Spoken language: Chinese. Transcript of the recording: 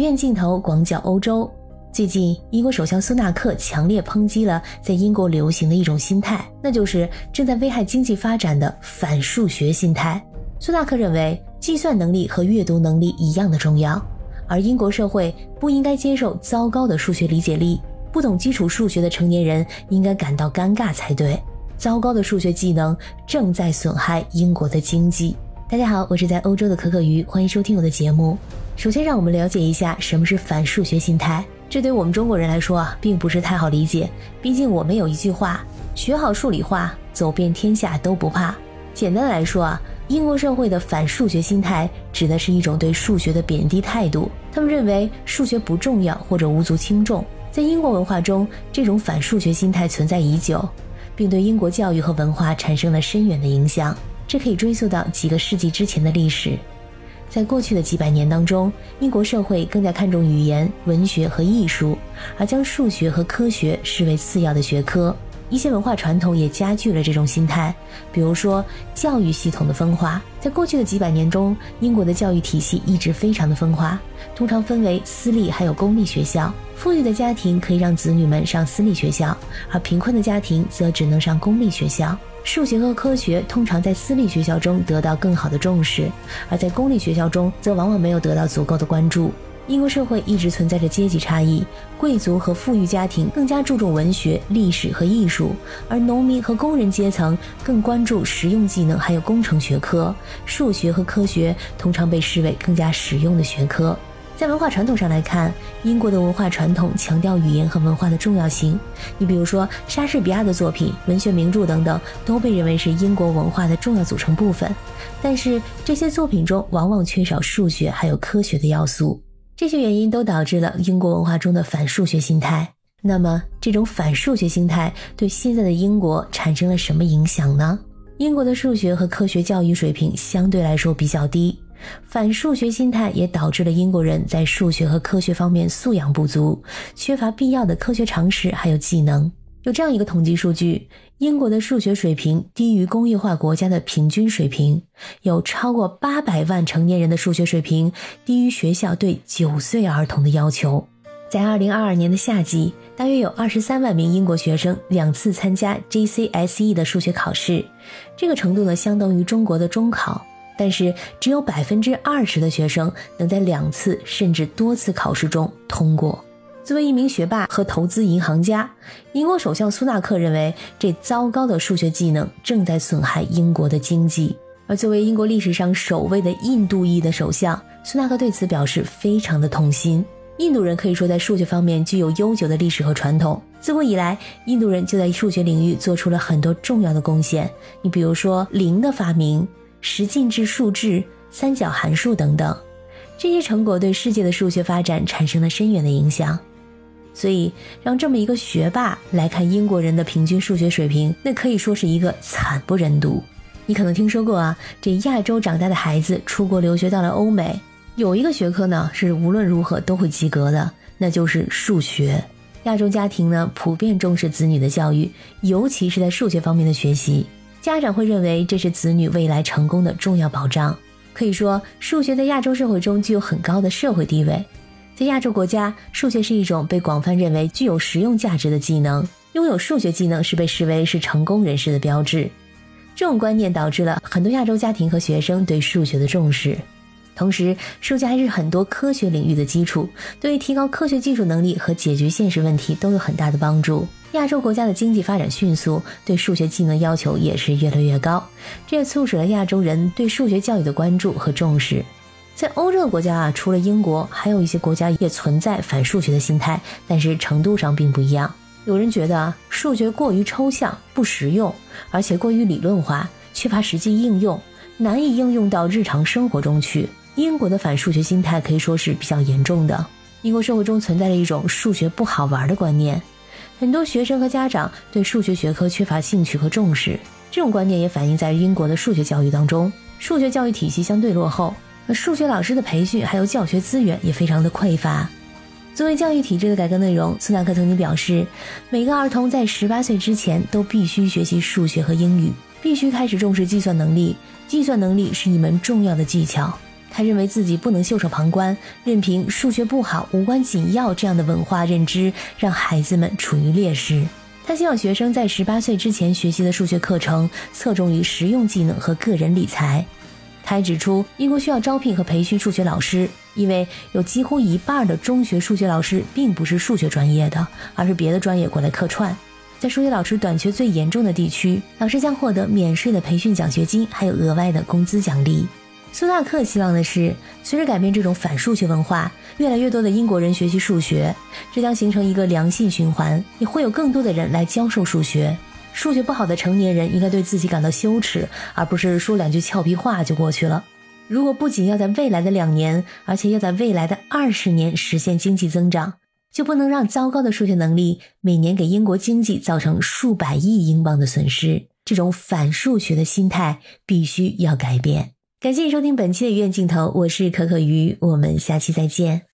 鱼眼镜头广角欧洲。最近，英国首相苏纳克强烈抨击了在英国流行的一种心态，那就是正在危害经济发展的反数学心态。苏纳克认为，计算能力和阅读能力一样的重要，而英国社会不应该接受糟糕的数学理解力。不懂基础数学的成年人应该感到尴尬才对。糟糕的数学技能正在损害英国的经济。大家好，我是在欧洲的可可鱼，欢迎收听我的节目。首先，让我们了解一下什么是反数学心态。这对我们中国人来说啊，并不是太好理解。毕竟我们有一句话：学好数理化，走遍天下都不怕。简单来说啊，英国社会的反数学心态指的是一种对数学的贬低态度。他们认为数学不重要或者无足轻重。在英国文化中，这种反数学心态存在已久，并对英国教育和文化产生了深远的影响。这可以追溯到几个世纪之前的历史。在过去的几百年当中，英国社会更加看重语言、文学和艺术，而将数学和科学视为次要的学科。一些文化传统也加剧了这种心态，比如说教育系统的分化。在过去的几百年中，英国的教育体系一直非常的分化，通常分为私立还有公立学校。富裕的家庭可以让子女们上私立学校，而贫困的家庭则只能上公立学校。数学和科学通常在私立学校中得到更好的重视，而在公立学校中则往往没有得到足够的关注。英国社会一直存在着阶级差异，贵族和富裕家庭更加注重文学、历史和艺术，而农民和工人阶层更关注实用技能还有工程学科。数学和科学通常被视为更加实用的学科。在文化传统上来看，英国的文化传统强调语言和文化的重要性。你比如说，莎士比亚的作品、文学名著等等，都被认为是英国文化的重要组成部分。但是，这些作品中往往缺少数学还有科学的要素。这些原因都导致了英国文化中的反数学心态。那么，这种反数学心态对现在的英国产生了什么影响呢？英国的数学和科学教育水平相对来说比较低。反数学心态也导致了英国人在数学和科学方面素养不足，缺乏必要的科学常识还有技能。有这样一个统计数据：英国的数学水平低于工业化国家的平均水平，有超过八百万成年人的数学水平低于学校对九岁儿童的要求。在二零二二年的夏季，大约有二十三万名英国学生两次参加 GCSE 的数学考试，这个程度呢，相当于中国的中考。但是只有百分之二十的学生能在两次甚至多次考试中通过。作为一名学霸和投资银行家，英国首相苏纳克认为这糟糕的数学技能正在损害英国的经济。而作为英国历史上首位的印度裔的首相，苏纳克对此表示非常的痛心。印度人可以说在数学方面具有悠久的历史和传统，自古以来，印度人就在数学领域做出了很多重要的贡献。你比如说零的发明。十进制数制、三角函数等等，这些成果对世界的数学发展产生了深远的影响。所以，让这么一个学霸来看英国人的平均数学水平，那可以说是一个惨不忍睹。你可能听说过啊，这亚洲长大的孩子出国留学到了欧美，有一个学科呢是无论如何都会及格的，那就是数学。亚洲家庭呢普遍重视子女的教育，尤其是在数学方面的学习。家长会认为这是子女未来成功的重要保障。可以说，数学在亚洲社会中具有很高的社会地位。在亚洲国家，数学是一种被广泛认为具有实用价值的技能。拥有数学技能是被视为是成功人士的标志。这种观念导致了很多亚洲家庭和学生对数学的重视。同时，数学还是很多科学领域的基础，对于提高科学技术能力和解决现实问题都有很大的帮助。亚洲国家的经济发展迅速，对数学技能要求也是越来越高，这也促使了亚洲人对数学教育的关注和重视。在欧洲的国家啊，除了英国，还有一些国家也存在反数学的心态，但是程度上并不一样。有人觉得，数学过于抽象、不实用，而且过于理论化，缺乏实际应用，难以应用到日常生活中去。英国的反数学心态可以说是比较严重的。英国社会中存在着一种数学不好玩的观念。很多学生和家长对数学学科缺乏兴趣和重视，这种观念也反映在英国的数学教育当中。数学教育体系相对落后，数学老师的培训还有教学资源也非常的匮乏。作为教育体制的改革内容，斯纳克曾经表示，每个儿童在十八岁之前都必须学习数学和英语，必须开始重视计算能力。计算能力是一门重要的技巧。他认为自己不能袖手旁观，任凭数学不好、无关紧要这样的文化认知让孩子们处于劣势。他希望学生在十八岁之前学习的数学课程侧重于实用技能和个人理财。他还指出，英国需要招聘和培训数学老师，因为有几乎一半的中学数学老师并不是数学专业的，而是别的专业过来客串。在数学老师短缺最严重的地区，老师将获得免税的培训奖学金，还有额外的工资奖励。苏纳克希望的是，随着改变这种反数学文化，越来越多的英国人学习数学，这将形成一个良性循环，也会有更多的人来教授数学。数学不好的成年人应该对自己感到羞耻，而不是说两句俏皮话就过去了。如果不仅要在未来的两年，而且要在未来的二十年实现经济增长，就不能让糟糕的数学能力每年给英国经济造成数百亿英镑的损失。这种反数学的心态必须要改变。感谢收听本期的鱼眼镜头，我是可可鱼，我们下期再见。